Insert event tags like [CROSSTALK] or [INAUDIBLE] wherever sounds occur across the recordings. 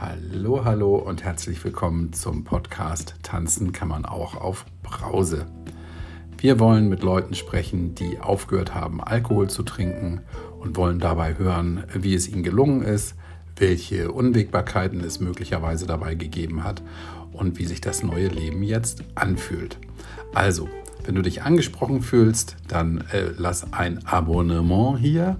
Hallo, hallo und herzlich willkommen zum Podcast Tanzen kann man auch auf Brause. Wir wollen mit Leuten sprechen, die aufgehört haben, Alkohol zu trinken und wollen dabei hören, wie es ihnen gelungen ist, welche Unwägbarkeiten es möglicherweise dabei gegeben hat und wie sich das neue Leben jetzt anfühlt. Also, wenn du dich angesprochen fühlst, dann äh, lass ein Abonnement hier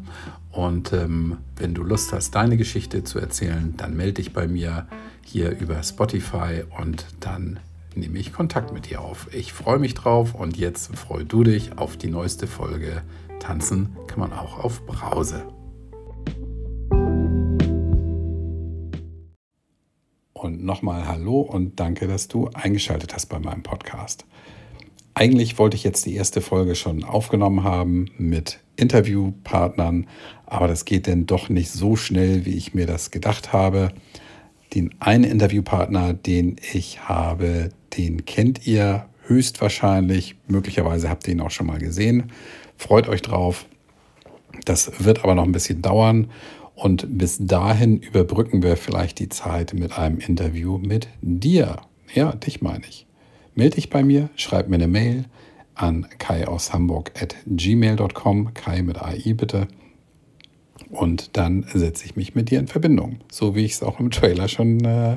und ähm, wenn du Lust hast, deine Geschichte zu erzählen, dann melde dich bei mir hier über Spotify und dann nehme ich Kontakt mit dir auf. Ich freue mich drauf und jetzt freu du dich auf die neueste Folge. Tanzen kann man auch auf Brause. Und nochmal Hallo und danke, dass du eingeschaltet hast bei meinem Podcast. Eigentlich wollte ich jetzt die erste Folge schon aufgenommen haben mit Interviewpartnern, aber das geht denn doch nicht so schnell, wie ich mir das gedacht habe. Den einen Interviewpartner, den ich habe, den kennt ihr höchstwahrscheinlich. Möglicherweise habt ihr ihn auch schon mal gesehen. Freut euch drauf. Das wird aber noch ein bisschen dauern. Und bis dahin überbrücken wir vielleicht die Zeit mit einem Interview mit dir. Ja, dich meine ich. Melde dich bei mir, schreib mir eine Mail an kai aus Hamburg at gmail.com, kai mit AI bitte. Und dann setze ich mich mit dir in Verbindung, so wie ich es auch im Trailer schon äh,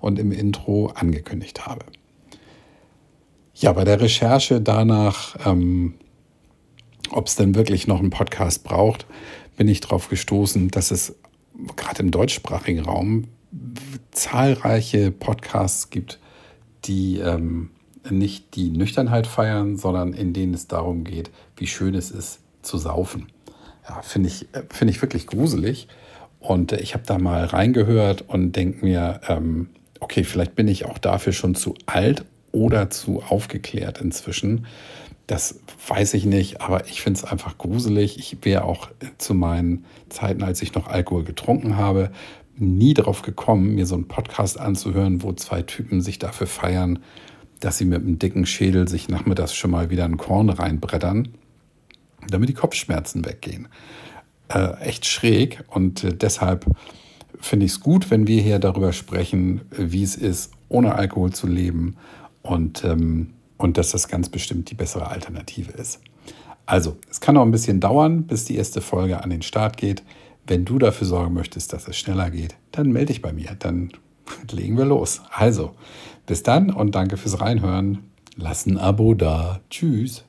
und im Intro angekündigt habe. Ja, bei der Recherche danach, ähm, ob es denn wirklich noch einen Podcast braucht, bin ich darauf gestoßen, dass es gerade im deutschsprachigen Raum zahlreiche Podcasts gibt, die ähm, nicht die Nüchternheit feiern, sondern in denen es darum geht, wie schön es ist zu saufen. Ja, finde ich, find ich wirklich gruselig. Und äh, ich habe da mal reingehört und denke mir, ähm, okay, vielleicht bin ich auch dafür schon zu alt oder zu aufgeklärt inzwischen. Das weiß ich nicht, aber ich finde es einfach gruselig. Ich wäre auch zu meinen Zeiten, als ich noch Alkohol getrunken habe, nie darauf gekommen, mir so einen Podcast anzuhören, wo zwei Typen sich dafür feiern, dass sie mit einem dicken Schädel sich nachmittags schon mal wieder ein Korn reinbrettern, damit die Kopfschmerzen weggehen. Äh, echt schräg und äh, deshalb finde ich es gut, wenn wir hier darüber sprechen, wie es ist, ohne Alkohol zu leben und, ähm, und dass das ganz bestimmt die bessere Alternative ist. Also, es kann noch ein bisschen dauern, bis die erste Folge an den Start geht. Wenn du dafür sorgen möchtest, dass es schneller geht, dann melde dich bei mir. Dann [LAUGHS] legen wir los. Also, bis dann und danke fürs Reinhören. Lass ein Abo da. Tschüss.